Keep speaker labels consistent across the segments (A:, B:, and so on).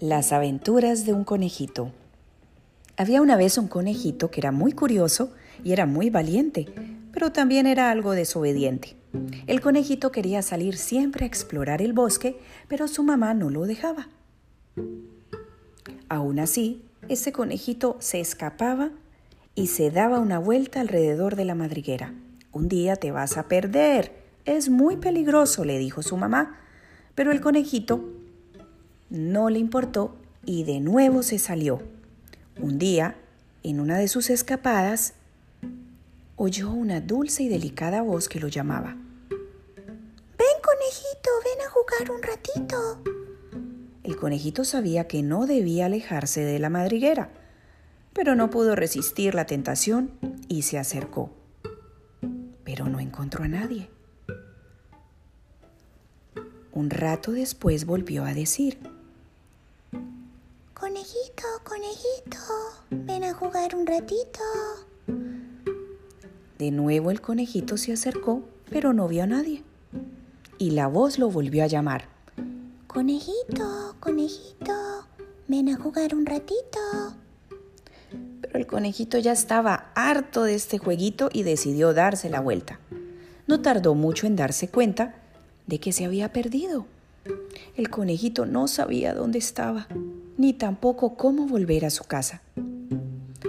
A: Las aventuras de un conejito. Había una vez un conejito que era muy curioso y era muy valiente, pero también era algo desobediente. El conejito quería salir siempre a explorar el bosque, pero su mamá no lo dejaba. Aún así, ese conejito se escapaba y se daba una vuelta alrededor de la madriguera. Un día te vas a perder. Es muy peligroso, le dijo su mamá. Pero el conejito no le importó y de nuevo se salió. Un día, en una de sus escapadas, oyó una dulce y delicada voz que lo llamaba.
B: Ven, conejito, ven a jugar un ratito.
A: El conejito sabía que no debía alejarse de la madriguera, pero no pudo resistir la tentación y se acercó. Pero no encontró a nadie. Un rato después volvió a decir,
B: Conejito, conejito, ven a jugar un ratito.
A: De nuevo el conejito se acercó, pero no vio a nadie. Y la voz lo volvió a llamar.
B: Conejito, conejito, ven a jugar un ratito.
A: Pero el conejito ya estaba harto de este jueguito y decidió darse la vuelta. No tardó mucho en darse cuenta de que se había perdido. El conejito no sabía dónde estaba ni tampoco cómo volver a su casa.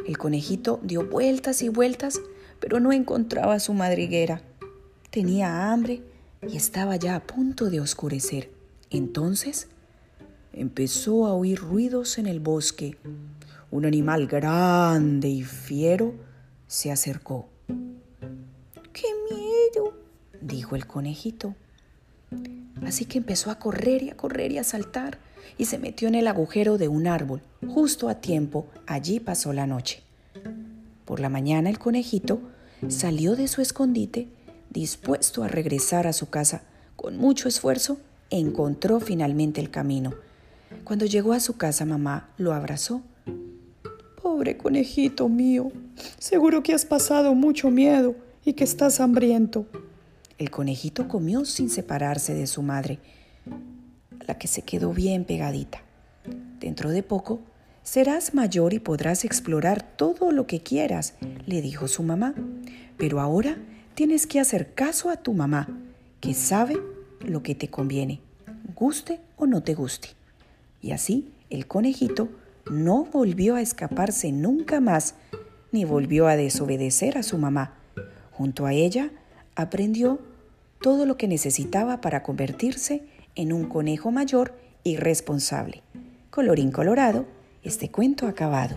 A: El conejito dio vueltas y vueltas, pero no encontraba su madriguera. Tenía hambre y estaba ya a punto de oscurecer. Entonces empezó a oír ruidos en el bosque. Un animal grande y fiero se acercó.
B: ¡Qué miedo!
A: dijo el conejito. Así que empezó a correr y a correr y a saltar y se metió en el agujero de un árbol. Justo a tiempo, allí pasó la noche. Por la mañana el conejito salió de su escondite, dispuesto a regresar a su casa. Con mucho esfuerzo, encontró finalmente el camino. Cuando llegó a su casa, mamá lo abrazó.
C: Pobre conejito mío, seguro que has pasado mucho miedo y que estás hambriento.
A: El conejito comió sin separarse de su madre la que se quedó bien pegadita. Dentro de poco serás mayor y podrás explorar todo lo que quieras, le dijo su mamá. Pero ahora tienes que hacer caso a tu mamá, que sabe lo que te conviene, guste o no te guste. Y así el conejito no volvió a escaparse nunca más, ni volvió a desobedecer a su mamá. Junto a ella aprendió todo lo que necesitaba para convertirse en un conejo mayor y responsable. Colorín colorado, este cuento acabado.